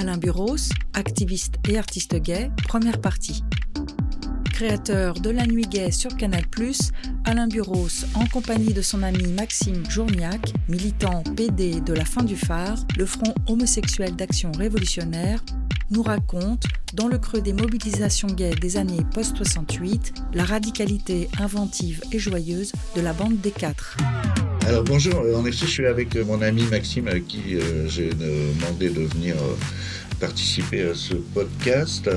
Alain Buros, activiste et artiste gay, première partie. Créateur de La Nuit Gay sur Canal+, Alain Buros, en compagnie de son ami Maxime Journiac, militant PD de la fin du phare, le Front homosexuel d'action révolutionnaire, nous raconte, dans le creux des mobilisations gays des années post-68, la radicalité inventive et joyeuse de la bande des quatre. Alors bonjour, en effet je suis avec mon ami Maxime à qui euh, j'ai demandé de venir euh, participer à ce podcast.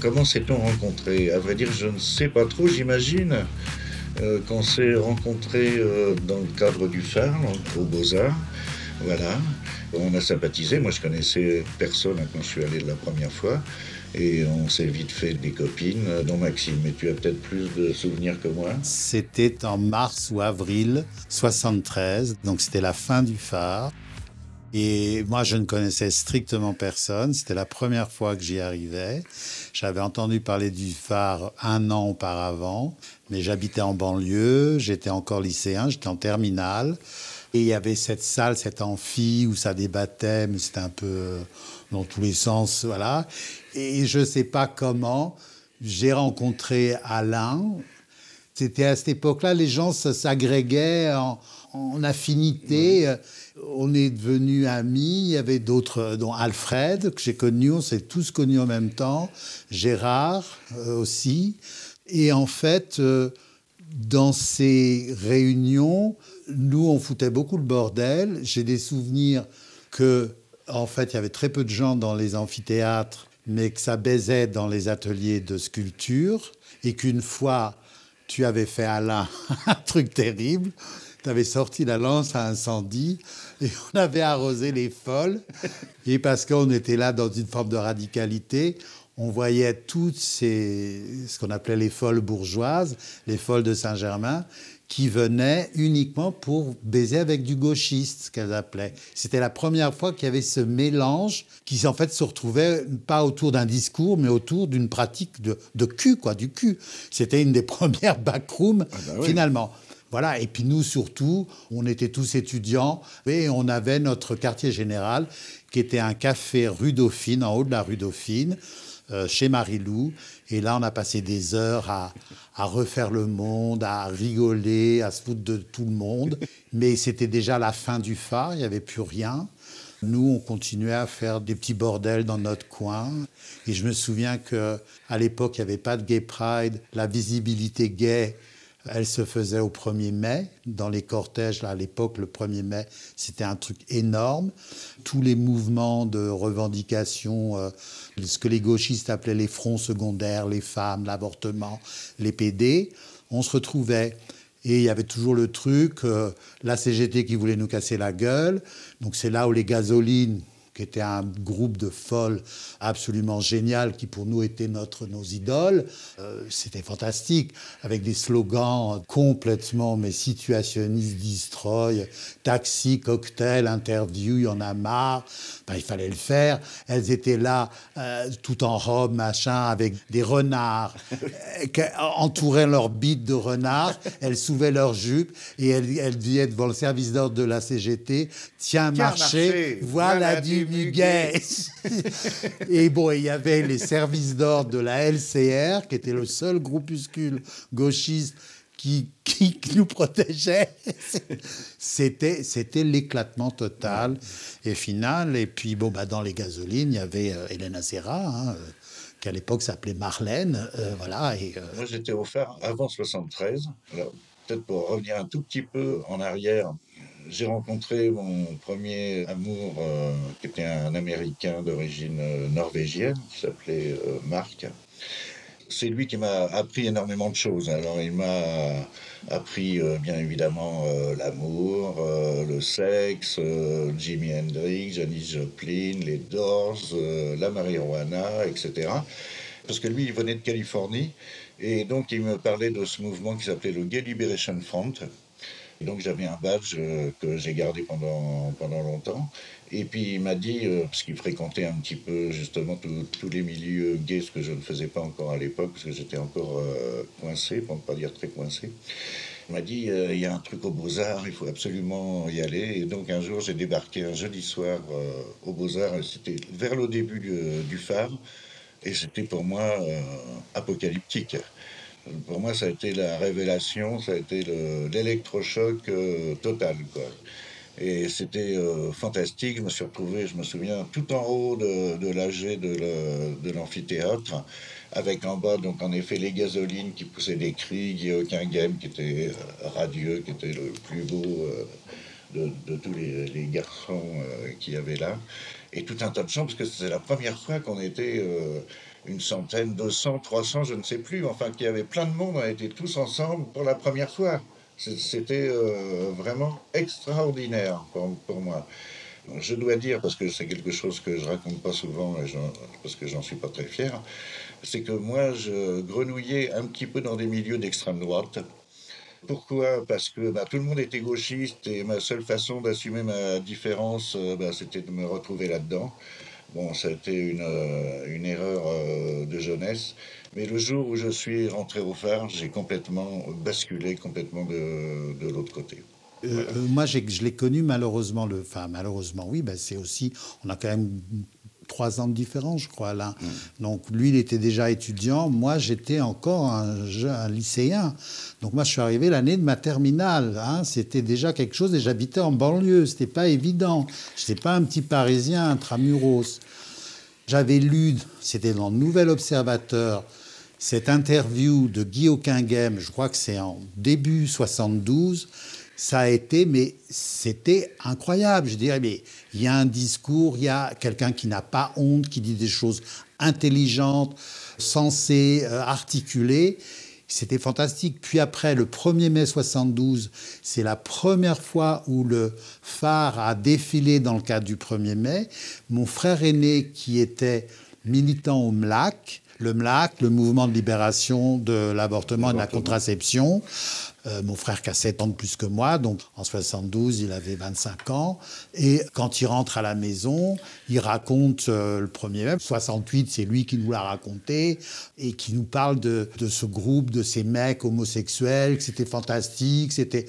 Comment s'est-on rencontré? À vrai dire, je ne sais pas trop, j'imagine euh, qu'on s'est rencontré dans le cadre du phare, au Beaux-Arts. Voilà. On a sympathisé. Moi, je connaissais personne quand je suis allé la première fois. Et on s'est vite fait des copines, dont Maxime. Mais tu as peut-être plus de souvenirs que moi C'était en mars ou avril 73. Donc, c'était la fin du phare. Et moi, je ne connaissais strictement personne. C'était la première fois que j'y arrivais. J'avais entendu parler du phare un an auparavant, mais j'habitais en banlieue, j'étais encore lycéen, j'étais en terminale. Et il y avait cette salle, cet amphi où ça débattait, mais c'était un peu euh, dans tous les sens, voilà. Et je ne sais pas comment, j'ai rencontré Alain. C'était à cette époque-là, les gens s'agrégaient en, en, affinité. On est devenus amis. Il y avait d'autres, dont Alfred, que j'ai connu. On s'est tous connus en même temps. Gérard euh, aussi. Et en fait, euh, dans ces réunions, nous, on foutait beaucoup le bordel. J'ai des souvenirs que, en fait, il y avait très peu de gens dans les amphithéâtres, mais que ça baisait dans les ateliers de sculpture. Et qu'une fois, tu avais fait Alain un truc terrible. Tu avais sorti la lance à incendie et on avait arrosé les folles. Et parce qu'on était là dans une forme de radicalité, on voyait toutes ces, ce qu'on appelait les folles bourgeoises, les folles de Saint-Germain, qui venaient uniquement pour baiser avec du gauchiste, ce qu'elles appelaient. C'était la première fois qu'il y avait ce mélange qui en fait se retrouvait pas autour d'un discours, mais autour d'une pratique de, de, cul, quoi, du cul. C'était une des premières backrooms, ah bah finalement. Voilà, et puis nous surtout, on était tous étudiants et on avait notre quartier général qui était un café rue Dauphine, en haut de la rue Dauphine, euh, chez Marie-Lou. Et là, on a passé des heures à, refaire le monde, à rigoler, à se foutre de tout le monde. Mais c'était déjà la fin du phare, il n'y avait plus rien. Nous, on continuait à faire des petits bordels dans notre coin. Et je me souviens qu'à l'époque, il n'y avait pas de gay pride. La visibilité gay elle se faisait au 1er mai. Dans les cortèges, à l'époque, le 1er mai, c'était un truc énorme. Tous les mouvements de revendication, euh, ce que les gauchistes appelaient les fronts secondaires, les femmes, l'avortement, les PD, on se retrouvait. Et il y avait toujours le truc, euh, la CGT qui voulait nous casser la gueule. Donc c'est là où les gasolines qui était un groupe de folles absolument génial, qui pour nous était notre, nos idoles. Euh, c'était fantastique, avec des slogans complètement mais situationnistes, destroy, taxi, cocktail, interview, il y en a marre. Ben, il fallait le faire. Elles étaient là, euh, tout en robe, machin, avec des renards, euh, entouraient leur bite de renards. Elles soulevaient leurs jupes et elles, elles disaient devant le service d'ordre de la CGT Tiens, marché, voilà, du muguet. et bon, il y avait les services d'ordre de la LCR, qui était le seul groupuscule gauchiste qui, qui, nous protégeait. C'était, c'était l'éclatement total et final. Et puis, bon, bah, dans les gasolines, il y avait euh, Hélène Serra, hein, euh, qui à l'époque s'appelait Marlène. Euh, voilà, et, Moi, j'étais offert avant 73. Alors, peut-être pour revenir un tout petit peu en arrière, j'ai rencontré mon premier amour, euh, qui était un Américain d'origine euh, norvégienne, qui s'appelait euh, Marc. C'est lui qui m'a appris énormément de choses. Alors, il m'a appris, bien évidemment, l'amour, le sexe, Jimi Hendrix, Janis Joplin, les Doors, la marijuana, etc. Parce que lui, il venait de Californie. Et donc, il me parlait de ce mouvement qui s'appelait le Gay Liberation Front, Et donc j'avais un badge euh, que j'ai gardé pendant, pendant longtemps. Et puis il m'a dit, euh, parce qu'il fréquentait un petit peu justement tous les milieux gays, ce que je ne faisais pas encore à l'époque, parce que j'étais encore euh, coincé, pour ne pas dire très coincé. Il m'a dit, il y a un truc aux beaux-arts, il faut absolument y aller. Et donc un jour, j'ai débarqué un jeudi soir aux beaux-arts, c'était vers le début du, phare, et c'était pour moi apocalyptique pour moi, ça a été la révélation, ça a été l'électrochoc euh, total. Quoi. Et c'était euh, fantastique. Je me suis retrouvé, je me souviens, tout en haut de, l'AG de l'amphithéâtre, avec en bas, donc en effet, les gasolines qui poussaient des cris, Guy Game qui était euh, radieux, qui était le plus beau de, de, tous les, les garçons qu'il y avait là. Et tout un tas de gens, parce que c'était la première fois qu'on était une centaine, 200, 300, je ne sais plus, enfin qu'il y avait plein de monde, on était tous ensemble pour la première fois. C'était euh, vraiment extraordinaire pour, moi. Je dois dire, parce que c'est quelque chose que je raconte pas souvent, et parce que j'en suis pas très fier, c'est que moi, je grenouillais un petit peu dans des milieux d'extrême droite. Pourquoi? Parce que bah, tout le monde était gauchiste et ma seule façon d'assumer ma différence, euh, bah, c'était de me retrouver là-dedans. Bon, ça a été une, euh, une erreur euh, de jeunesse. Mais le jour où je suis rentré au phare, j'ai complètement basculé complètement de, de l'autre côté. Euh, moi, je l'ai connu malheureusement. Le, enfin, malheureusement, oui, ben, c'est aussi. On a quand même trois ans de différence, je crois, là. Mm. Donc, lui, il était déjà étudiant. Moi, j'étais encore un, un, lycéen. Donc, moi, je suis arrivé l'année de ma terminale. Hein. C'était déjà quelque chose et j'habitais en banlieue. C'était pas évident. Je n'étais pas un petit Parisien intramuros. J'avais lu, c'était dans le Nouvel Observateur, cette interview de Guy Auquinghem, je crois que c'est en début 72, ça a été, mais c'était incroyable. Je dirais, mais il y a un discours, il y a quelqu'un qui n'a pas honte, qui dit des choses intelligentes, sensées, euh, articulées. C'était fantastique. Puis après, le 1er mai 72, c'est la première fois où le phare a défilé dans le cadre du 1er mai. Mon frère aîné, qui était militant au MLAC, le MLAC, le mouvement de libération de l'avortement et de la contraception, euh, mon frère qui a 7 ans de plus que moi, donc en 72, il avait 25 ans. Et quand il rentre à la maison, il raconte euh, le premier même. 68, c'est lui qui nous l'a raconté et qui nous parle de, de ce groupe, de ces mecs homosexuels, que c'était fantastique, c'était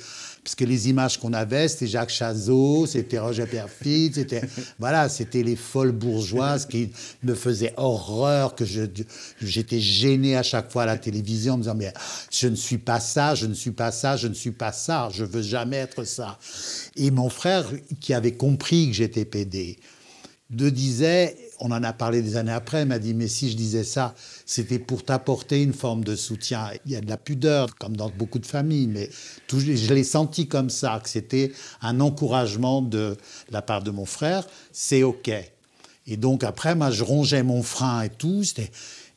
parce que les images qu'on avait, c'était Jacques Chazot, c'était Roger Perfit, c'était voilà, c'était les folles bourgeoises qui me faisaient horreur, que j'étais gêné à chaque fois à la télévision en me disant mais je ne suis pas ça, je ne suis pas ça, je ne suis pas ça, je veux jamais être ça. Et mon frère, qui avait compris que j'étais pédé, de disait, on en a parlé des années après, m'a dit, mais si je disais ça, c'était pour t'apporter une forme de soutien. Il y a de la pudeur, comme dans beaucoup de familles, mais je l'ai senti comme ça, que c'était un encouragement de la part de mon frère, c'est OK. Et donc après, moi, je rongeais mon frein et tout.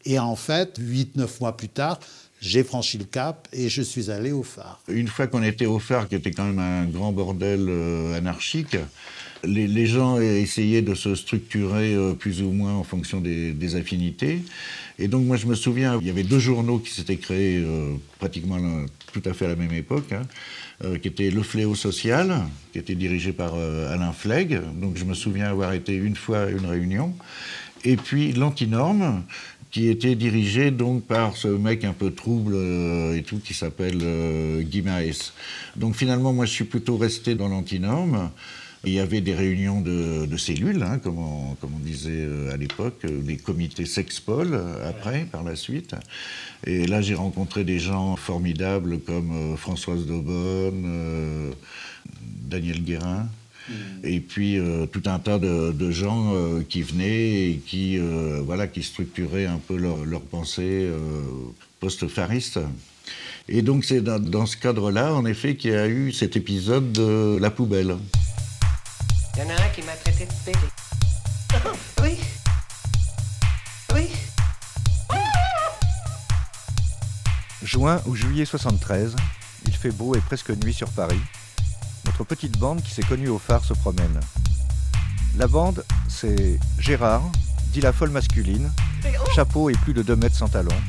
Et en fait, huit, neuf mois plus tard, j'ai franchi le cap et je suis allé au phare. Une fois qu'on était au phare, qui était quand même un grand bordel euh, anarchique, les, gens essayaient de se structurer euh, plus ou moins en fonction des, affinités. Et donc moi je me souviens, il y avait deux journaux qui s'étaient créés euh, pratiquement tout à fait à la même époque, hein, euh, qui était Le Fléau Social, qui était dirigé par Alain Flegg. Donc je me souviens avoir été une fois à une réunion. Et puis l'Antinorme, qui était dirigé donc par ce mec un peu trouble et tout qui s'appelle Guy Maes. Donc finalement moi je suis plutôt resté dans l'Antinorme. Il y avait des réunions de, cellules, hein, comme, on, disait euh, à l'époque, euh, des comités sexpol euh, après, par la suite. Et là, j'ai rencontré des gens formidables comme Françoise Daubonne, Daniel Guérin. Mm. Et puis tout un tas de, gens qui venaient et qui, voilà, qui structuraient un peu leur, leur pensée post-fariste. Et donc c'est dans, dans ce cadre-là, en effet, qu'il y a eu cet épisode de La poubelle. Il y en a un qui m'a traité de pédé. Oui. Oui. Juin ou juillet 73, il fait beau et presque nuit sur Paris. Notre petite bande qui s'est connue au phare se promène. La bande, c'est Gérard, dit la folle masculine, chapeau et plus de 2 mètres sans talons.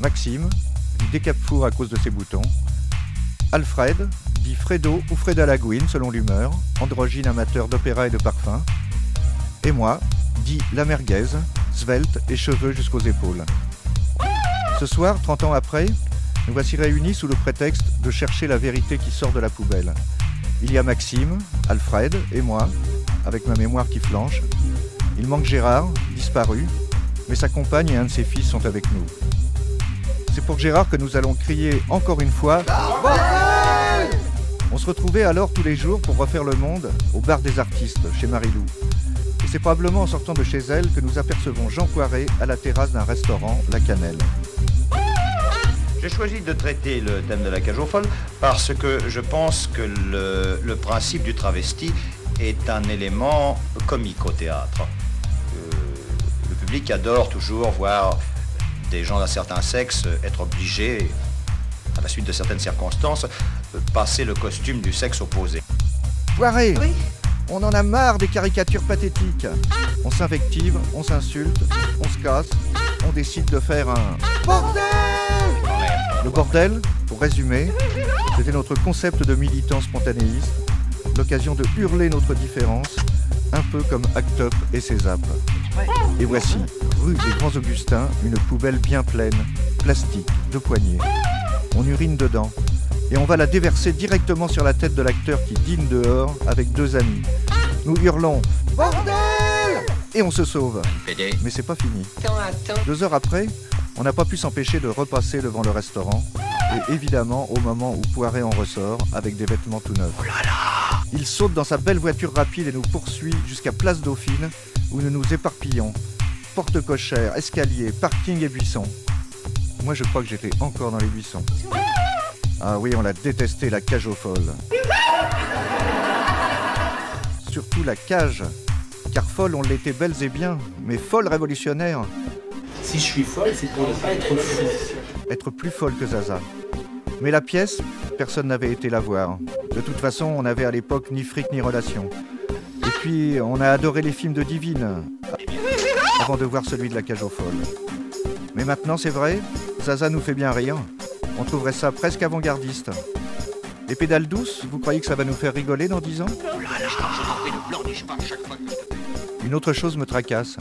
Maxime, dit décape four à cause de ses boutons. Alfred, dit Fredo ou Freda Lagouine selon l'humeur, androgyne amateur d'opéra et de parfum. Et moi, dit la merguez, svelte et cheveux jusqu'aux épaules. Ce soir, 30 ans après, nous voici réunis sous le prétexte de chercher la vérité qui sort de la poubelle. Il y a Maxime, Alfred et moi, avec ma mémoire qui flanche. Il manque Gérard, disparu, mais sa compagne et un de ses fils sont avec nous. C'est pour Gérard que nous allons crier encore une fois On se retrouvait alors tous les jours pour refaire le monde au bar des artistes chez Marilou. Et c'est probablement en sortant de chez elle que nous apercevons Jean Poiret à la terrasse d'un restaurant, La Cannelle. J'ai choisi de traiter le thème de la cage aux folles parce que je pense que le, principe du travesti est un élément comique au théâtre. Euh, le public adore toujours voir des gens d'un certain sexe être obligés, à la suite de certaines circonstances, passer le costume du sexe opposé. Poiret On en a marre des caricatures pathétiques. On s'invective, on s'insulte, on se casse, on décide de faire un bordel Le bordel, pour résumer, c'était notre concept de militant spontanéiste, l'occasion de hurler notre différence, un peu comme Act Up et Césap. Et voici, rue des Grands Augustins, une poubelle bien pleine, plastique, de poignées. On urine dedans et on va la déverser directement sur la tête de l'acteur qui dîne dehors avec deux amis. Nous hurlons Bordel Et on se sauve. Mais c'est pas fini. Deux heures après, on n'a pas pu s'empêcher de repasser devant le restaurant. Et évidemment, au moment où Poiret en ressort, avec des vêtements tout neufs. Il saute dans sa belle voiture rapide et nous poursuit jusqu'à Place Dauphine, où nous nous éparpillons. Porte cochère, escalier, parking et buissons. Moi, je crois que j'étais encore dans les buissons. Ah oui, on l'a détesté, la cage aux folles. Surtout la cage. Car folle, on l'était belles et bien, mais folle révolutionnaire. Si je suis folle, c'est pour ne pas être fou. Être plus folle que Zaza. Mais la pièce, personne n'avait été la voir. De toute façon, on n'avait à l'époque ni fric ni relation. Et puis, on a adoré les films de Divine, avant de voir celui de la cage aux folles. Mais maintenant, c'est vrai, Zaza nous fait bien rire. On trouverait ça presque avant-gardiste. Les pédales douces, vous croyez que ça va nous faire rigoler dans 10 ans Une autre chose me tracasse.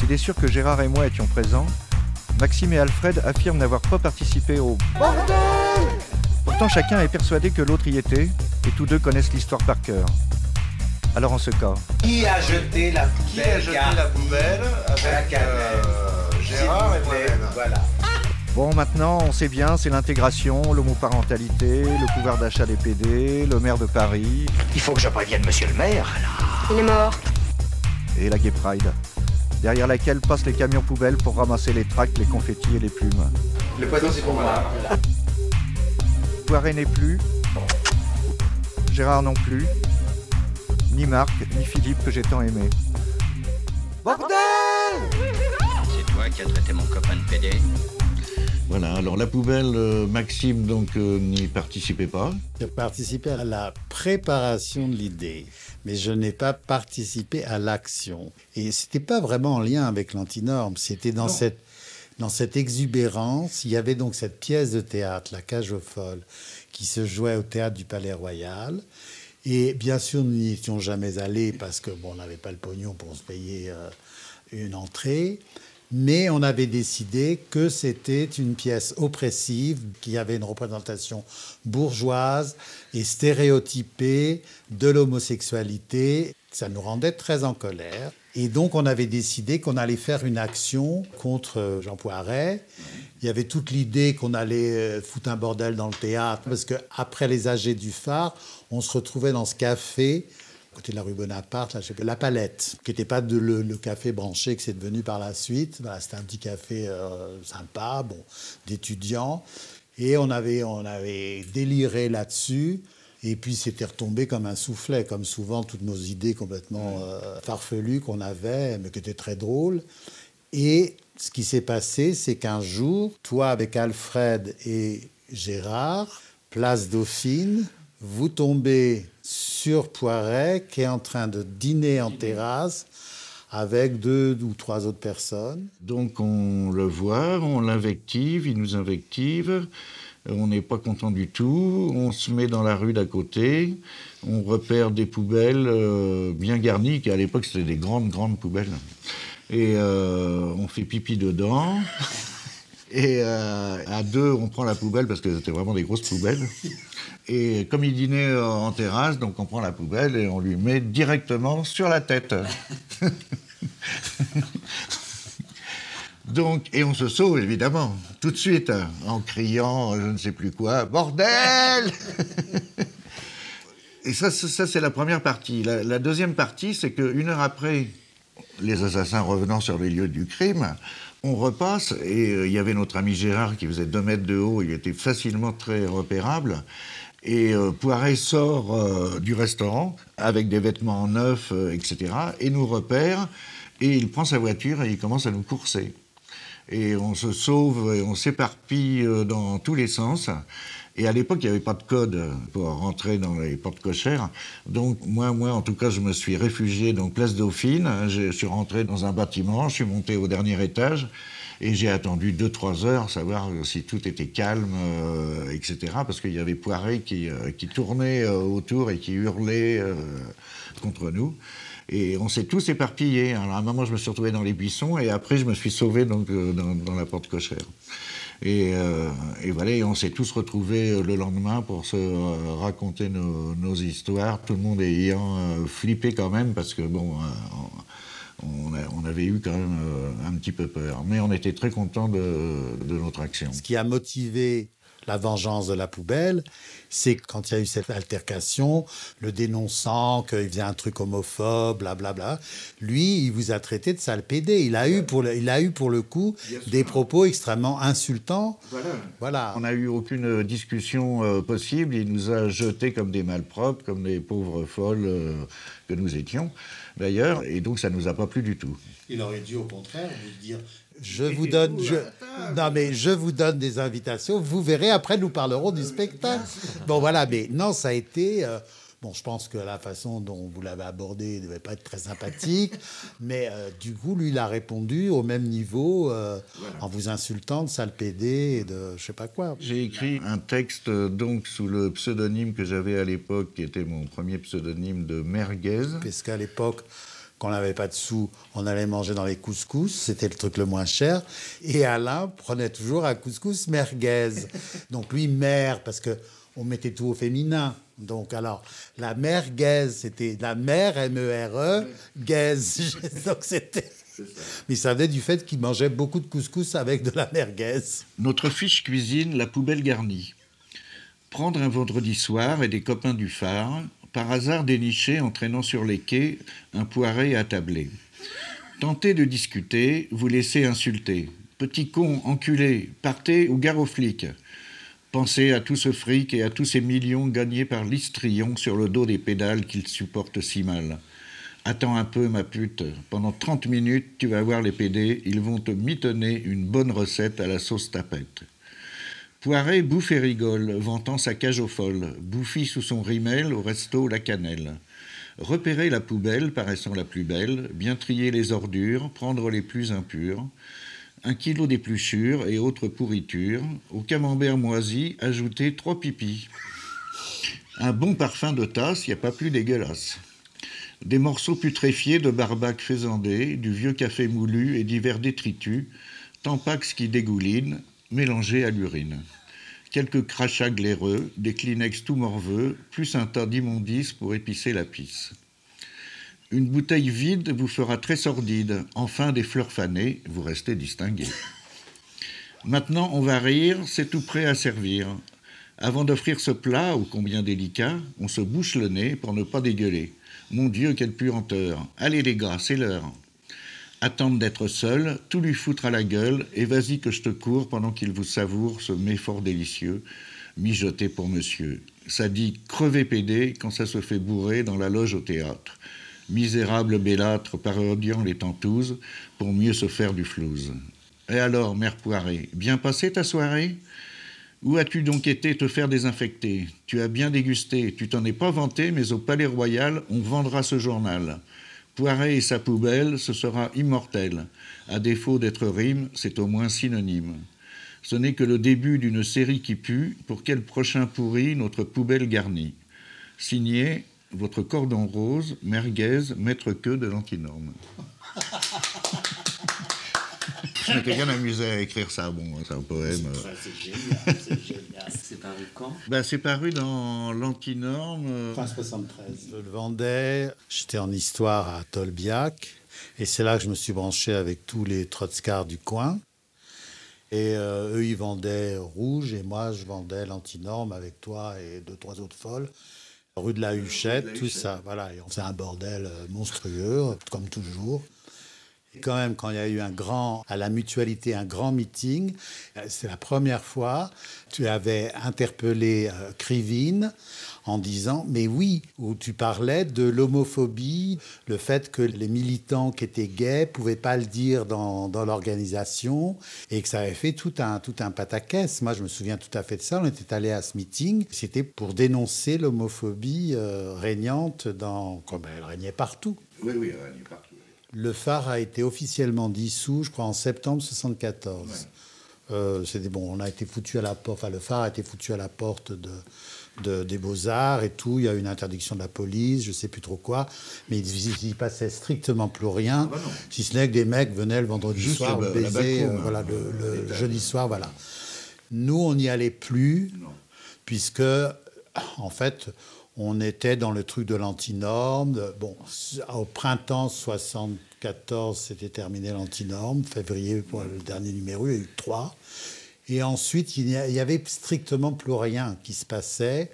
S'il est sûr que Gérard et moi étions présents, Maxime et Alfred affirment n'avoir pas participé au bordel Pourtant, chacun est persuadé que l'autre y était, et tous deux connaissent l'histoire par cœur. Alors, en ce cas, Qui a jeté la poubelle Qui a jeté la poubelle avec euh, Gérard et moi-même Voilà. Bon, maintenant, on sait bien, c'est l'intégration, l'homoparentalité, le pouvoir d'achat des PD, le maire de Paris Il faut que je prévienne monsieur le maire. Il est mort. et la Gay Pride, derrière laquelle passent les camions poubelles pour ramasser les tracts, les confettis et les plumes. Le poison, c'est pour moi. Poiret n'est plus, Gérard non plus, ni Marc, ni Philippe que j'ai tant aimé. Bordel C'est toi qui as traité mon copain de PD Voilà, alors la poubelle, euh, Maxime donc euh, n'y participait pas. J'ai participé à la préparation de l'idée, mais je n'ai pas participé à l'action. Et c'était pas vraiment en lien avec l'antinorme, c'était dans cette dans cette exubérance, il y avait donc cette pièce de théâtre, La Cage aux Folles, qui se jouait au théâtre du Palais Royal. Et bien sûr, nous n'y étions jamais allés parce que bon, on n'avait pas le pognon pour se payer euh, une entrée. Mais on avait décidé que c'était une pièce oppressive, qui avait une représentation bourgeoise et stéréotypée de l'homosexualité. Ça nous rendait très en colère. Et donc, on avait décidé qu'on allait faire une action contre Jean Poiret. Il y avait toute l'idée qu'on allait euh, foutre un bordel dans le théâtre, parce qu'après les AG du phare, on se retrouvait dans ce café, côté de la rue Bonaparte, là, je sais pas, La Palette, qui n'était pas de, le, le café branché que c'est devenu par la suite. Voilà, C'était un petit café euh, sympa, bon, d'étudiants. Et on avait, on avait déliré là-dessus. Et puis c'était retombé comme un soufflet, comme souvent toutes nos idées complètement euh, farfelues qu'on avait, mais qui étaient très drôles. Et ce qui s'est passé, c'est qu'un jour, toi avec Alfred et Gérard, place Dauphine, vous tombez sur Poiret qui est en train de dîner en terrasse avec deux ou trois autres personnes. Donc on le voit, on l'invective, il nous invective. On n'est pas content du tout. On se met dans la rue d'à côté. On repère des poubelles euh, bien garnies, qui à l'époque c'était des grandes, grandes poubelles. Et euh, on fait pipi dedans. Et euh, à deux, on prend la poubelle parce que c'était vraiment des grosses poubelles. Et comme il dînait euh, en terrasse, donc on prend la poubelle et on lui met directement sur la tête. donc, et on se sauve évidemment, tout de suite, en criant je ne sais plus quoi, bordel Et ça, ça, c'est la première partie. La, la deuxième partie, c'est qu'une heure après, les assassins revenant sur les lieux du crime, on repasse et euh, il y avait notre ami Gérard qui faisait deux mètres de haut, il était facilement très repérable. Et euh, Poiret sort euh, du restaurant avec des vêtements neufs, etc. et nous repère. Et il prend sa voiture et il commence à nous courser. Et on se sauve et on s'éparpille dans tous les sens. Et à l'époque, il n'y avait pas de code pour rentrer dans les portes cochères. Donc, moi, moi, en tout cas, je me suis réfugié dans Place Dauphine. Je suis rentré dans un bâtiment, je suis monté au dernier étage. Et j'ai attendu 2-3 heures, savoir si tout était calme, euh, etc. Parce qu'il y avait Poiré qui, euh, qui tournait euh, autour et qui hurlait euh, contre nous. Et on s'est tous éparpillés. Alors à un moment, je me suis retrouvé dans les buissons et après, je me suis sauvé donc, dans la porte cochère. Et, euh, et voilà, on s'est tous retrouvés euh, le lendemain pour se euh, raconter nos, histoires, tout le monde ayant euh, flippé quand même, parce que bon, on, avait eu quand même un petit peu peur. Mais on était très contents de, de notre action. Ce qui a motivé la vengeance de la poubelle, c'est quand il y a eu cette altercation, le dénonçant qu'il faisait un truc homophobe, blablabla. Lui, il vous a traité de sale pédé. Il a eu pour le, il a eu pour le coup des propos extrêmement insultants. Voilà. On n'a eu aucune discussion euh, possible. Il nous a jetés comme des malpropres, comme des pauvres folles euh, que nous étions, d'ailleurs. Et donc, ça ne nous a pas plu du tout. Il aurait dû au contraire vous dire je vous donne je, non mais je vous donne des invitations. Vous verrez après nous parlerons du spectacle. Bon voilà mais non ça a été euh, bon je pense que la façon dont vous l'avez abordé ne devait pas être très sympathique mais euh, du coup lui il a répondu au même niveau euh, en vous insultant de sale pédé et de je sais pas quoi. J'ai écrit un texte donc sous le pseudonyme que j'avais à l'époque, qui était mon premier pseudonyme de Merguez. parce qu'à l'époque quand on n'avait pas de sous, on allait manger dans les couscous, c'était le truc le moins cher. Et Alain prenait toujours un couscous merguez. Donc lui, mère, parce que on mettait tout au féminin. Donc alors, la merguez, c'était la mère, M-E-R-E, gaise. Donc c'était... Mais ça venait du fait qu'il mangeait beaucoup de couscous avec de la merguez. Notre fiche cuisine, la poubelle garnie. Prendre un vendredi soir et des copains du phare, par hasard dénicher en traînant sur les quais un poiré attablé. Tenter de discuter, vous laisser insulter. Petit con, enculé, partez ou gare aux flics. Pensez à tout ce fric et à tous ces millions gagnés par l'histrion sur le dos des pédales qu'il supporte si mal. Attends un peu, ma pute. Pendant 30 minutes, tu vas voir les PD, ils vont te mitonner une bonne recette à la sauce tapette. Poiret bouffe et rigole, vantant sa cage aux folles, bouffi sous son rimel au resto La Cannelle. Repérer la poubelle paraissant la plus belle, bien trier les ordures, prendre les plus impures, un kilo d'épluchures et autres pourritures, au camembert moisi, ajouter trois pipis. Un bon parfum de tasse, il a pas plus dégueulasse. Des morceaux putréfiés de barbac faisandé, du vieux café moulu et divers détritus, tampax qui dégoulinent, mélangés à l'urine. Quelques crachats glaireux, des Kleenex tout morveux, plus un tas d'immondices pour épicer la pisse. Une bouteille vide vous fera très sordide, enfin des fleurs fanées, vous restez distingué. Maintenant, on va rire, c'est tout prêt à servir. Avant d'offrir ce plat, ô combien délicat, on se bouche le nez pour ne pas dégueuler. Mon Dieu, quelle puanteur. Allez les gars, c'est l'heure. Attendre d'être seul, tout lui foutre à la gueule, et vas-y que je te cours pendant qu'il vous savoure ce mets fort délicieux, mijoté pour monsieur. Ça dit crever pédé quand ça se fait bourrer dans la loge au théâtre. Misérable bellâtre parodiant les tentouses pour mieux se faire du flouze. Et alors, mère Poiré, bien passé ta soirée? Où as-tu donc été te faire désinfecter? Tu as bien dégusté, tu t'en es pas vanté, mais au Palais Royal, on vendra ce journal. Poiré et sa poubelle, ce sera immortel. À défaut d'être rime, c'est au moins synonyme. Ce n'est que le début d'une série qui pue. Pour quel prochain pourri notre poubelle garnie Signé votre cordon rose, merguez, maître queue de l'antinorme. Je m'étais bien amusé à écrire ça. Bon, c'est un poème. C'est génial, c'est génial. C'est paru quand Ben, c'est paru dans l'antinorme. euh, Fin 73. Je le vendais. J'étais en histoire à Tolbiac. Et c'est là que je me suis branché avec tous les trotskars du coin. Et euh, eux, ils vendaient rouge et moi, je vendais l'antinorme avec toi et deux, trois autres folles. Rue de la Huchette, tout ça. Voilà. Et on faisait un bordel euh, monstrueux, comme toujours. Quand même, quand il y a eu un grand, à la mutualité, un grand meeting, euh, c'est la première fois, tu avais interpellé euh, Krivine en disant, mais oui, où tu parlais de l'homophobie, le fait que les militants qui étaient gays pouvaient pas le dire dans, l'organisation et que ça avait fait tout un, tout un pataquès. Moi, je me souviens tout à fait de ça. On était allé à ce meeting. C'était pour dénoncer l'homophobie euh, régnante dans, comme elle régnait partout. Oui, oui, il est partout. Le phare a été officiellement dissous, je crois, en septembre 74. Euh, c'était bon, on a été foutu à la porte. Enfin, le phare a été foutu à la porte de, de- des beaux arts et tout. Il y a eu une interdiction de la police, je sais plus trop quoi. Mais il, il passait strictement plus rien, bah non. si ce n'est que des mecs venaient le vendredi Juste soir la baiser, euh, voilà, hein, le, le jeudi soir, voilà. Nous, on n'y allait plus Non. puisque, en fait, on était dans le truc de l'antinorme. Bon, au printemps 74, c'était terminé l'antinorme. Février, le dernier numéro, il y a eu trois. Et ensuite, il n'y avait strictement plus rien qui se passait.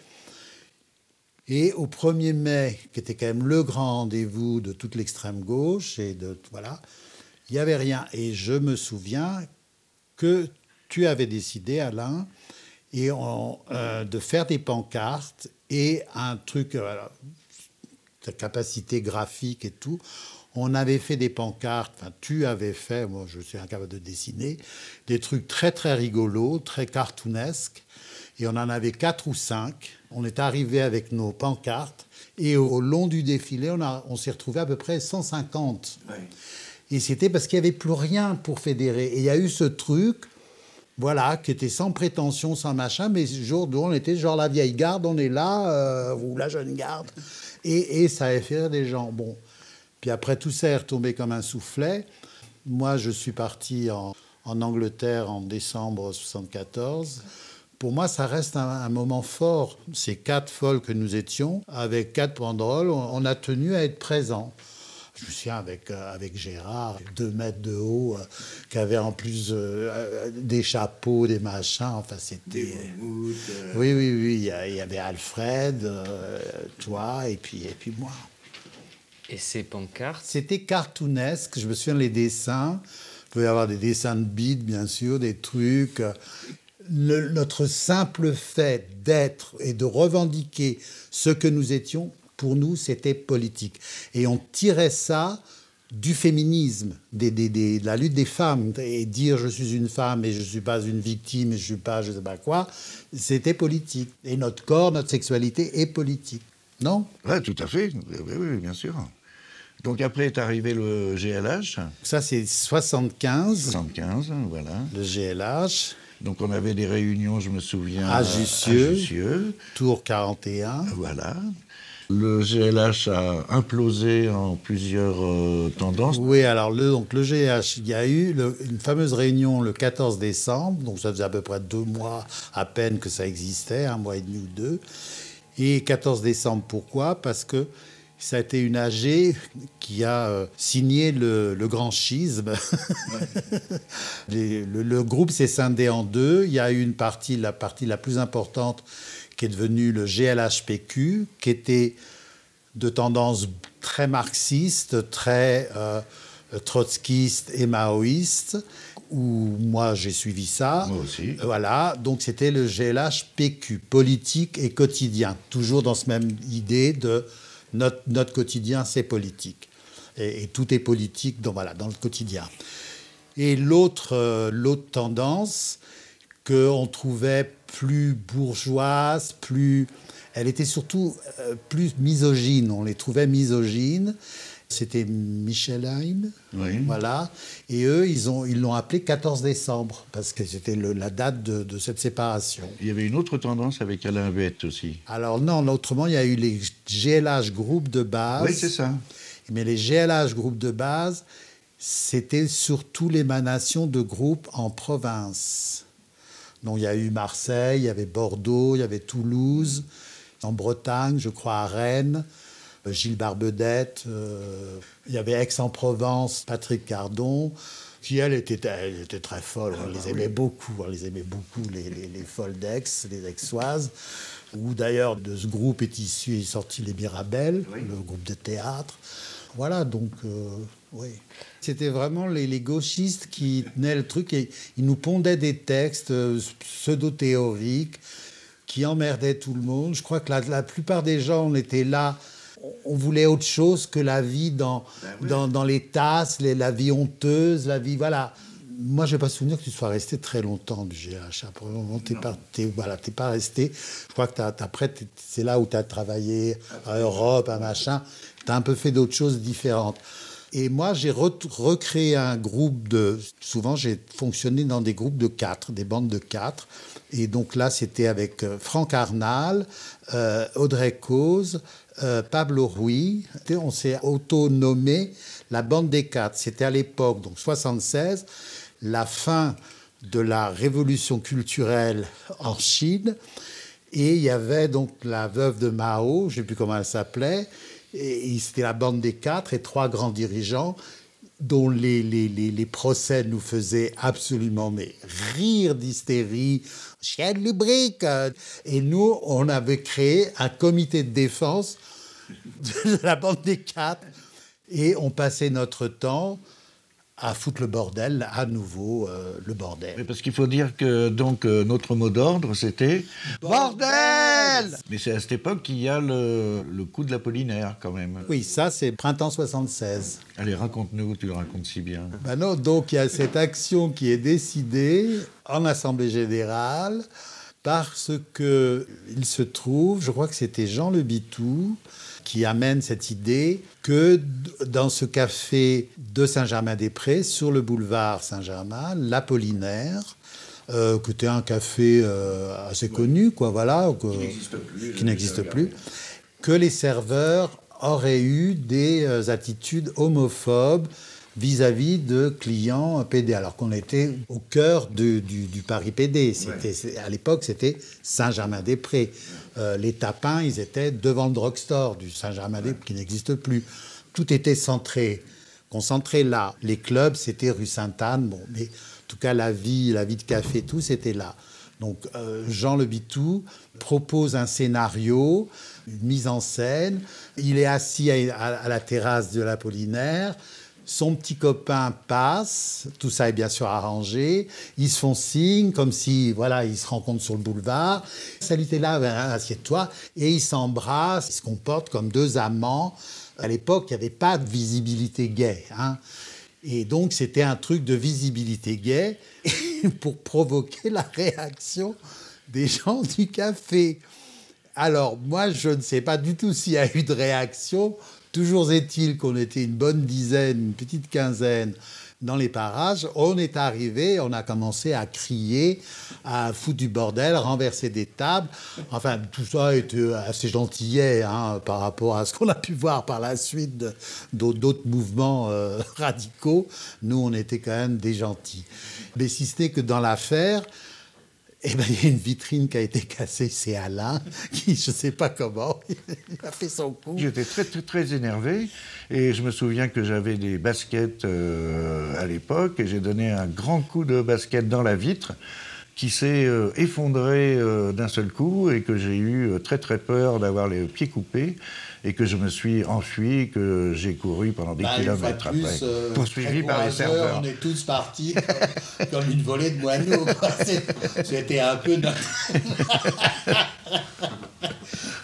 Et au 1er mai, qui était quand même le grand rendez-vous de toute l'extrême gauche, et de voilà, il n'y avait rien. Et je me souviens que tu avais décidé, Alain, et euh, de faire des pancartes et un truc, euh, alors, ta capacité graphique et tout. On avait fait des pancartes, enfin tu avais fait, moi je suis incapable de dessiner, des trucs très très rigolos, très cartoonesques. Et on en avait quatre ou cinq. On est arrivé avec nos pancartes et au, au long du défilé, on, a- on s'est retrouvé à peu près 150. Et c'était parce qu'il n'y avait plus rien pour fédérer. Et il y a eu ce truc, voilà, qui était sans prétention, sans machin, mais jour d'où on était genre la vieille garde, on est là, euh, ou la jeune garde. Et, ça avait fait rire des gens. Bon. Puis après, tout ça est retombé comme un soufflet. Moi, je suis parti en, Angleterre en décembre 74. Pour moi, ça reste un, moment fort. Ces quatre folles que nous étions, avec quatre banderoles, on a tenu à être présents. Je me souviens avec, euh, avec Gérard, deux mètres de haut, euh, qui avait en plus euh, des chapeaux, des machins. Enfin, c'était. Oui, oui, oui. Il y, a- il y avait Alfred, euh, toi, et puis, et puis moi. Et ces pancartes, C'était cartoonesque. Je me souviens les dessins. Il pouvait y avoir des dessins de bides, bien sûr, des trucs. Le- notre simple fait d'être et de revendiquer ce que nous étions, pour nous, c'était politique. Et on tirait ça du féminisme, des- des- des- de la lutte des femmes. Et dire je suis une femme et je ne suis pas une victime et je ne suis pas je ne sais pas quoi, c'était politique. Et notre corps, notre sexualité est politique. Non? Oui, tout à fait. Oui, bien sûr. Donc après est arrivé le GLH, Ça, c'est 75. 75, voilà. le GLH, Donc on avait des réunions, je me souviens, À Jussieu. Jussieu, Tour 41. voilà. Le GLH a implosé en plusieurs euh, tendances. Oui, alors le, donc le GH, il y a eu une fameuse réunion le 14 décembre, donc ça faisait à peu près deux mois à peine que ça existait, un mois et demi ou deux. Et 14 décembre, pourquoi? Parce que ça a été une AG qui a euh, signé le, grand schisme. Le, le groupe s'est scindé en deux. Il y a eu une partie, la partie la plus importante, qui est devenue le GLHPQ, qui était de tendance très marxiste, très euh, trotskiste et maoïste, où moi j'ai suivi ça. Moi aussi. Voilà, donc c'était le GLH-PQ, politique et quotidien, toujours dans cette même idée de notre, notre quotidien c'est politique. Et, et tout est politique dans, voilà, dans le quotidien. Et l'autre euh, l'autre tendance qu'on trouvait plus bourgeoise, plus... Elle était surtout euh, plus misogyne, on les trouvait misogynes. C'était Michelheim, Oui. voilà. Et eux, ils ont, ils l'ont appelé 14 décembre parce que c'était la date de, de cette séparation. Il y avait une autre tendance avec Alain Bette aussi. Alors non, autrement, il y a eu les GLH groupes de base. Oui, c'est ça. Mais les GLH groupes de base, c'était surtout l'émanation de groupes en province. Donc il y a eu Marseille, il y avait Bordeaux, il y avait Toulouse, en Bretagne, je crois à Rennes, euh, Gilles Barbedette, euh, il y avait Aix-en-Provence, Patrick Cardon, qui elle était, elle était très folle, on les aimait beaucoup, on les aimait beaucoup, les, les, les folles d'Aix, les Aixoises, où d'ailleurs de ce groupe est issu, est sorti les Mirabelles, le groupe de théâtre. Voilà, donc, euh, oui. C'était vraiment les, les gauchistes qui tenaient le truc et ils nous pondaient des textes euh, pseudo-théoriques qui emmerdaient tout le monde. Je crois que la, la plupart des gens, on était là, on- voulait autre chose que la vie dans, dans, dans les tasses, les- la vie honteuse, la vie, voilà. Moi, je n'ai pas souvenir que tu sois resté très longtemps du GH. Après, tu n'es pas, voilà, pas resté. Je crois que t'as- t'as- après, c'est là où tu as travaillé, à Europe, à machin. Tu as un peu fait d'autres choses différentes. Et moi, j'ai re- recréé un groupe de. Souvent, j'ai fonctionné dans des groupes de quatre, des bandes de quatre. Et donc là, c'était avec euh, Franck Arnal, euh, Audrey Cause, euh, Pablo Ruiz. Et On s'est auto-nommé la bande des quatre. C'était à l'époque, donc 76, la fin de la révolution culturelle en Chine. Et il y avait donc la veuve de Mao, je ne sais plus comment elle s'appelait, et c'était la bande des quatre et trois grands dirigeants dont les, procès nous faisaient absolument mais rire d'hystérie, chien lubrique. Et nous, on avait créé un comité de défense de la bande des quatre et on passait notre temps à foutre le bordel, à nouveau euh, le bordel. Oui, parce qu'il faut dire que donc euh, notre mot d'ordre c'était bordel. Mais c'est à cette époque qu'il y a le, le coup de l'Apollinaire quand même. Oui, ça c'est printemps 76. Allez, raconte-nous, tu le racontes si bien. Ben non, donc il y a cette action qui est décidée en Assemblée générale parce que il se trouve, je crois que c'était Jean Le Bitou qui amène cette idée que dans ce café de Saint-Germain-des-Prés, sur le boulevard Saint-Germain, l'Apollinaire, euh, que était un café euh, assez connu, quoi, voilà, que- qui n'existe plus, que les serveurs auraient eu des euh, attitudes homophobes vis-à-vis de clients PD, alors qu'on était au cœur de- du, du Paris PD. C'était, À l'époque, c'était Saint-Germain-des-Prés. Euh, les tapins, ils étaient devant le drugstore du Saint-Germain-des-Prés, qui n'existe plus. Tout était centré, concentré là. Les clubs, c'était rue Sainte-Anne, bon, mais en tout cas, la vie, la vie de café, tout, c'était là. Donc euh, Jean Le Bitou propose un scénario, une mise en scène. Il est assis à, à- à la terrasse de l'Apollinaire. Son petit copain passe, tout ça est bien sûr arrangé. Ils se font signe, comme si, voilà, ils se rencontrent sur le boulevard. Salut, t'es là, ben, assieds-toi. Et ils s'embrassent, ils se comportent comme deux amants. À l'époque, il n'y avait pas de visibilité gay. Hein. Et donc, c'était un truc de visibilité gay pour provoquer la réaction des gens du café. Alors, moi, je ne sais pas du tout s'il y a eu de réaction. Toujours est-il qu'on était une bonne dizaine, une petite quinzaine dans les parages. On est arrivé, on a commencé à crier, à foutre du bordel, renverser des tables. Enfin, tout ça était assez gentillet hein, par rapport à ce qu'on a pu voir par la suite d'autres mouvements euh, radicaux. Nous, on était quand même des gentils. Mais si ce n'est que dans l'affaire, eh ben, il y a une vitrine qui a été cassée, c'est Alain, qui, je ne sais pas comment, il a fait son coup. J'étais très, très, très énervé et je me souviens que j'avais des baskets euh, à l'époque et j'ai donné un grand coup de basket dans la vitre qui s'est euh, effondré euh, d'un seul coup et que j'ai eu euh, très très peur d'avoir les pieds coupés et que je me suis enfui, que j'ai couru pendant des Bah, kilomètres plus, après, euh, poursuivi par les serveurs. On est tous partis comme, comme une volée de moineaux. C'était un peu.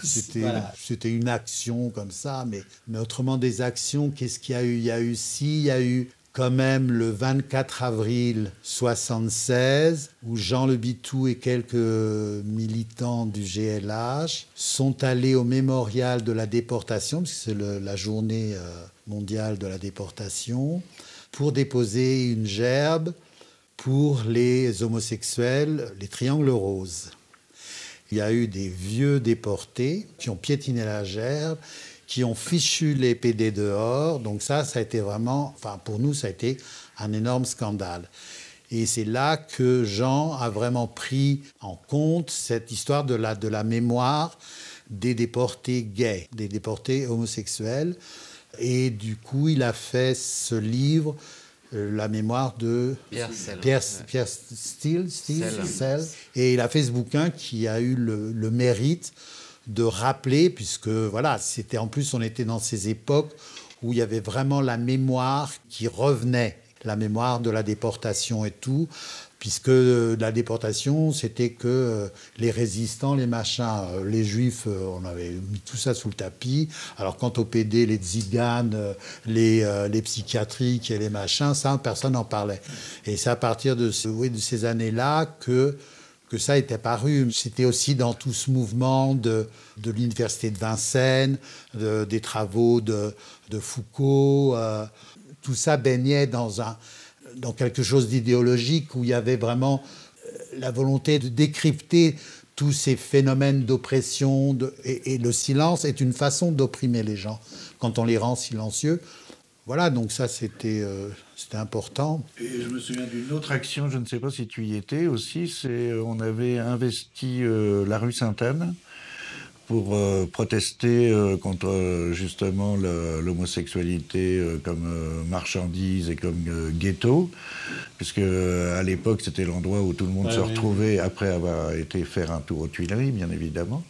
C'était Voilà. c'était une action comme ça, mais, mais autrement des actions, qu'est-ce qu'il y a eu? Il y a eu si, il y a eu quand même le 24 avril 76, où Jean Le Bitou et quelques militants du GLH sont allés au mémorial de la déportation, parce que c'est la journée euh, mondiale de la déportation pour déposer une gerbe pour les homosexuels, les triangles roses. Il y a eu des vieux déportés qui ont piétiné la gerbe, qui ont fichu les PD dehors. Donc ça, ça a été vraiment, enfin pour nous, ça a été un énorme scandale. Et c'est là que Jean a vraiment pris en compte cette histoire de la, de la mémoire des déportés gays, des déportés homosexuels. Et du coup, il a fait ce livre, euh, La mémoire de Pierre Selle. Pierre. Pierre Steele, Steele, Selle. Selle. Et il a fait ce bouquin qui a eu le, le mérite de rappeler, puisque voilà, c'était en plus, on était dans ces époques où il y avait vraiment la mémoire qui revenait, la mémoire de la déportation et tout, puisque euh, la déportation, c'était que euh, les résistants, les machins, euh, les juifs, on avait tout ça sous le tapis. Alors quant au PD, les tziganes, les, les psychiatriques et les machins, ça, personne n'en parlait. Et c'est à partir de, ce- de ces années-là que que ça était paru. C'était aussi dans tout ce mouvement de, de l'université de Vincennes, de- des travaux de, de Foucault. euh, tout ça baignait dans, un, dans quelque chose d'idéologique où il y avait vraiment euh, la volonté de décrypter tous ces phénomènes d'oppression. et le silence est une façon d'opprimer les gens quand on les rend silencieux. Voilà, donc ça c'était euh, c'était important. Et je me souviens d'une autre action, je ne sais pas si tu y étais aussi, c'est euh, on avait investi euh, la rue Sainte-Anne pour euh, protester euh, contre justement l'homosexualité euh, comme euh, marchandise et comme euh, ghetto, puisque euh, à l'époque c'était l'endroit où tout le monde Ouais, se oui. retrouvait après avoir été faire un tour aux Tuileries, bien évidemment,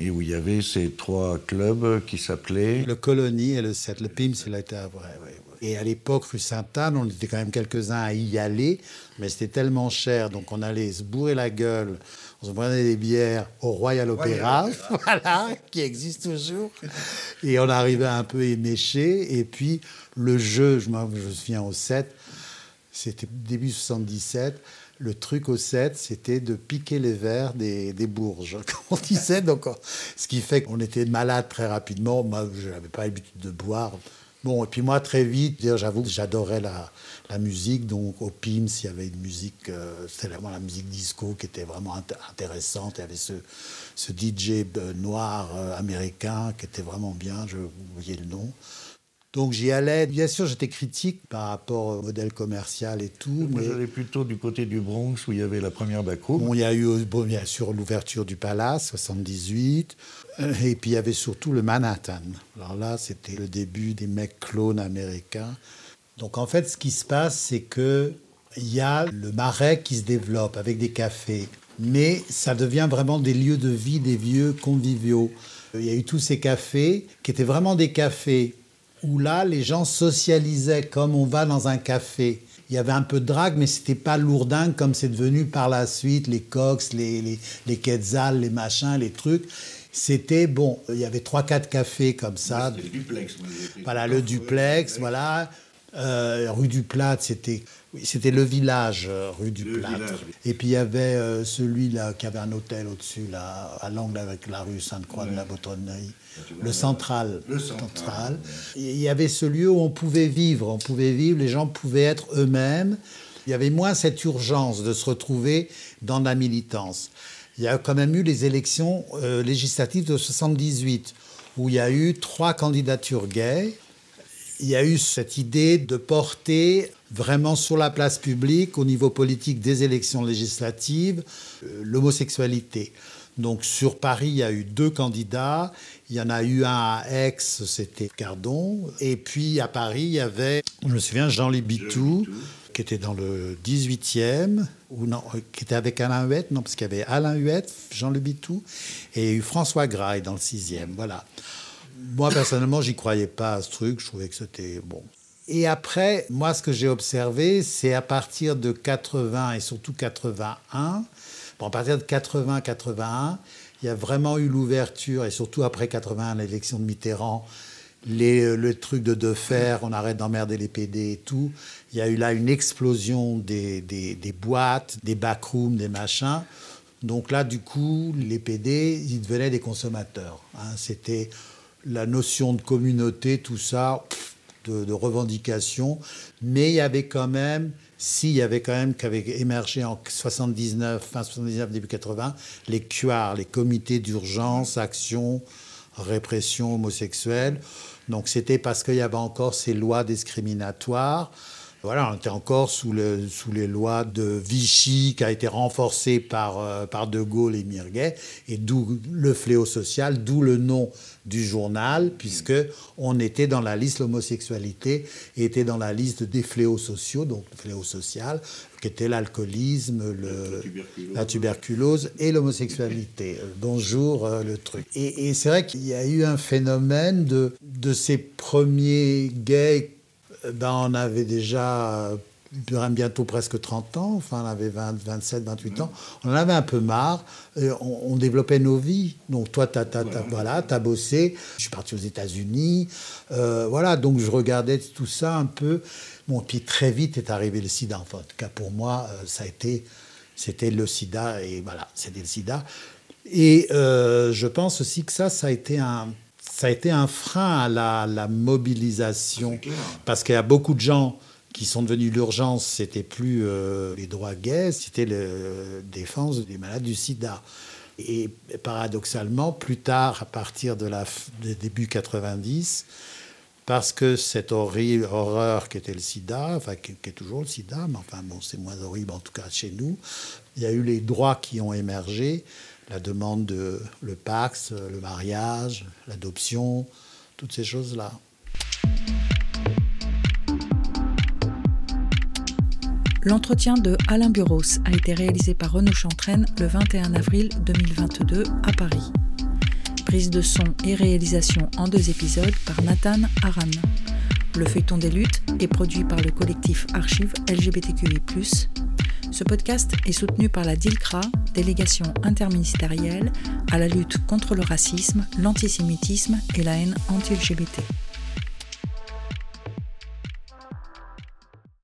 et où il y avait ces trois clubs qui s'appelaient Le Colonie et le 7, le PIMS, il a été ouais. Et à l'époque, rue Sainte-Anne, on était quand même quelques-uns à y aller, mais c'était tellement cher, donc on allait se bourrer la gueule, on se prenait des bières au Royal Opéra, voilà, qui existe toujours, et on arrivait un peu éméché, et puis le jeu, je me je me souviens au 7, c'était début 77. Le truc au 7, c'était de piquer les verres des, des bourges, comme on disait. Donc, on- ce qui fait qu'on était malade très rapidement. Moi, je n'avais pas l'habitude de boire. Bon, et puis moi, très vite, j'avoue que j'adorais la, musique. Donc, au PIMS, il y avait une musique, euh, c'était vraiment la musique disco qui était vraiment int- intéressante. Il y avait ce, DJ euh, noir euh, américain qui était vraiment bien, je oublié le nom. Donc j'y allais. Bien sûr, j'étais critique par rapport au modèle commercial et tout. Moi, mais j'allais plutôt du côté du Bronx où il y avait la première backroom. bon, il y a eu bon, bien sûr l'ouverture du Palace, 78. euh, Et puis il y avait surtout le Manhattan. Alors là, c'était le début des mecs clones américains. Donc en fait, ce qui se passe, c'est que il y a le marais qui se développe avec des cafés. Mais ça devient vraiment des lieux de vie, des vieux conviviaux. Il y a eu tous ces cafés qui étaient vraiment des cafés où là, les gens socialisaient comme on va dans un café. Il y avait un peu de drague, mais c'était pas lourdingue comme c'est devenu par la suite, les cox, les, les, les quetzals, les machins, les trucs. C'était bon, il y avait trois, quatre cafés comme ça. C'était le duplex. Voilà, le duplex, voilà. Euh, rue du Plate, c'était oui, c'était le village, euh, rue du Le Plate. village, oui. Et puis il y avait euh, celui-là qui avait un hôtel au-dessus, là, à l'angle avec la rue Sainte-Croix de la Botonnerie. Le central. Le Central, Il y avait ce lieu où on pouvait vivre, on pouvait vivre, les gens pouvaient être eux-mêmes. Il y avait moins cette urgence de se retrouver dans la militance. Il y a quand même eu les élections euh, législatives de 78, où il y a eu trois candidatures gays il y a eu cette idée de porter vraiment sur la place publique, au niveau politique des élections législatives, euh, l'homosexualité. Donc sur Paris, il y a eu deux candidats. Il y en a eu un à Aix, c'était Cardon. Et puis à Paris, il y avait, je me souviens, Jean Libitou, qui était dans le 18e, ou non, euh, qui était avec Alain Huette, non, parce qu'il y avait Alain Huette, Jean Libitou, et il y a eu François Graille dans le 6e. Voilà. Moi, personnellement, j'y croyais pas à ce truc. Je trouvais que c'était bon. Et après, moi, ce que j'ai observé, c'est à partir de 80 et surtout 81, bon, à partir de 80-81, il y a vraiment eu l'ouverture, et surtout après 81, l'élection de Mitterrand, les, le truc de de on arrête d'emmerder les PD et tout. Il y a eu là une explosion des boîtes, des backrooms, des machins. Donc là, du coup, les PD, ils devenaient des consommateurs. hein. C'était la notion de communauté, tout ça, de, de revendication. Mais il y avait quand même, si, il y avait quand même qu'avait émergé en 79, fin 79, début 80, les QAR, les comités d'urgence, action, répression homosexuelle. Donc c'était parce qu'il y avait encore ces lois discriminatoires. Voilà, on était encore sous, le, sous les lois de Vichy, qui a été renforcée par, euh, par De Gaulle et Mirguet, et d'où le fléau social, d'où le nom du journal, puisque on était dans la liste, l'homosexualité était dans la liste des fléaux sociaux, donc le fléau social, qui était l'alcoolisme, le, la, tuberculose. et l'homosexualité. Euh, bonjour euh, le truc. Et, et c'est vrai qu'il y a eu un phénomène de, de ces premiers gays ben, on avait déjà bientôt presque 30 ans, enfin on avait 20, 27, 28 ans, on en avait un peu marre, on, développait nos vies. Donc toi, tu as, voilà. bossé, je suis parti aux États-Unis, euh, voilà, donc je regardais tout ça un peu. Bon, puis très vite est arrivé le sida, enfin en tout cas pour moi, euh, ça a été, c'était le sida, et voilà, c'était le sida. Et euh, je pense aussi que ça, ça a été un ça a été un frein à la, mobilisation. Parce qu'il y a beaucoup de gens qui sont devenus l'urgence, c'était plus euh, les droits gays, c'était la défense des malades du sida. Et paradoxalement, plus tard, à partir de la des début 90, parce que cette horrible horreur qui était le sida, enfin qui, qui est toujours le sida, mais enfin bon, c'est moins horrible en tout cas chez nous, il y a eu les droits qui ont émergé la demande de le Pax, le mariage, l'adoption, toutes ces choses-là. L'entretien de Alain Buros a été réalisé par Renaud Chantraine le 21 avril 2022 à Paris. Prise de son et réalisation en deux épisodes par Nathan Aran. Le feuilleton des luttes est produit par le collectif Archives LGBTQI+, ce podcast est soutenu par la DILCRA, délégation interministérielle à la lutte contre le racisme, l'antisémitisme et la haine anti-LGBT.